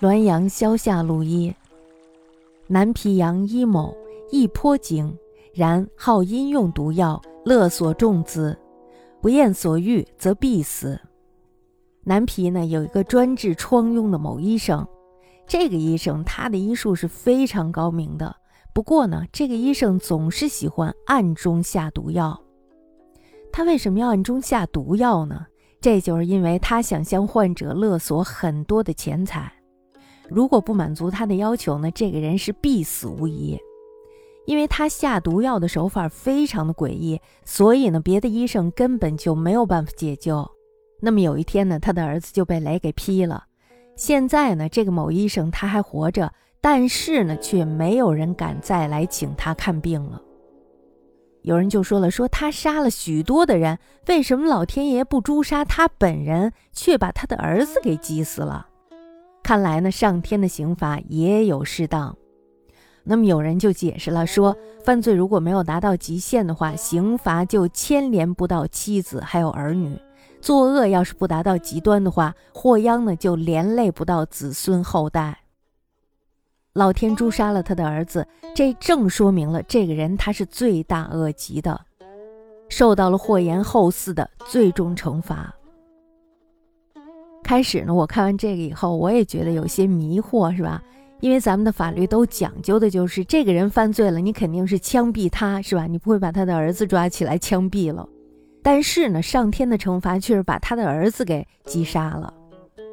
滦阳萧下路一。南皮阳一某亦颇精，然好阴用毒药，勒索众资，不厌所欲，则必死。南皮呢有一个专治疮痈的某医生，这个医生他的医术是非常高明的。不过呢，这个医生总是喜欢暗中下毒药。他为什么要暗中下毒药呢？这就是因为他想向患者勒索很多的钱财。如果不满足他的要求呢，这个人是必死无疑。因为他下毒药的手法非常的诡异，所以呢，别的医生根本就没有办法解救。那么有一天呢，他的儿子就被雷给劈了。现在呢，这个某医生他还活着，但是呢，却没有人敢再来请他看病了。有人就说了，说他杀了许多的人，为什么老天爷不诛杀他本人，却把他的儿子给击死了？看来呢，上天的刑罚也有适当。那么有人就解释了，说犯罪如果没有达到极限的话，刑罚就牵连不到妻子还有儿女；作恶要是不达到极端的话，祸殃呢就连累不到子孙后代。老天诛杀了他的儿子，这正说明了这个人他是罪大恶极的，受到了祸延后嗣的最终惩罚。开始呢，我看完这个以后，我也觉得有些迷惑，是吧？因为咱们的法律都讲究的就是这个人犯罪了，你肯定是枪毙他，是吧？你不会把他的儿子抓起来枪毙了。但是呢，上天的惩罚却是把他的儿子给击杀了。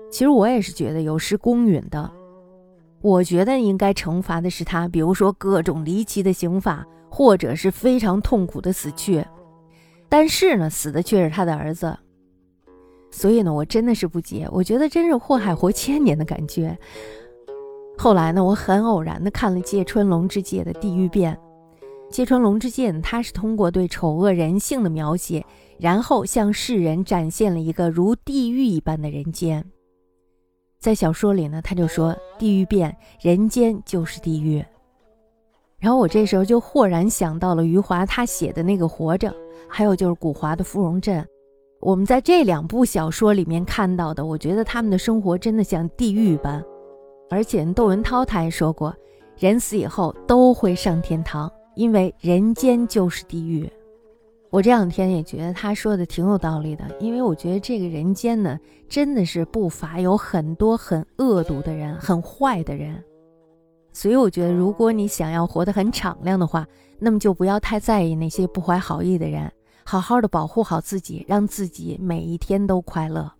其实我也是觉得有失公允的。我觉得应该惩罚的是他，比如说各种离奇的刑罚，或者是非常痛苦的死去。但是呢，死的却是他的儿子。所以呢，我真的是不解，我觉得真是祸害活千年的感觉。后来呢，我很偶然的看了芥川龙之介的《地狱变》。揭穿龙之剑，他是通过对丑恶人性的描写，然后向世人展现了一个如地狱一般的人间。在小说里呢，他就说：“地狱变，人间就是地狱。”然后我这时候就豁然想到了余华他写的那个《活着》，还有就是古华的《芙蓉镇》。我们在这两部小说里面看到的，我觉得他们的生活真的像地狱般。而且窦文涛他还说过，人死以后都会上天堂，因为人间就是地狱。我这两天也觉得他说的挺有道理的，因为我觉得这个人间呢，真的是不乏有很多很恶毒的人，很坏的人。所以我觉得，如果你想要活得很敞亮的话，那么就不要太在意那些不怀好意的人。好好的保护好自己，让自己每一天都快乐。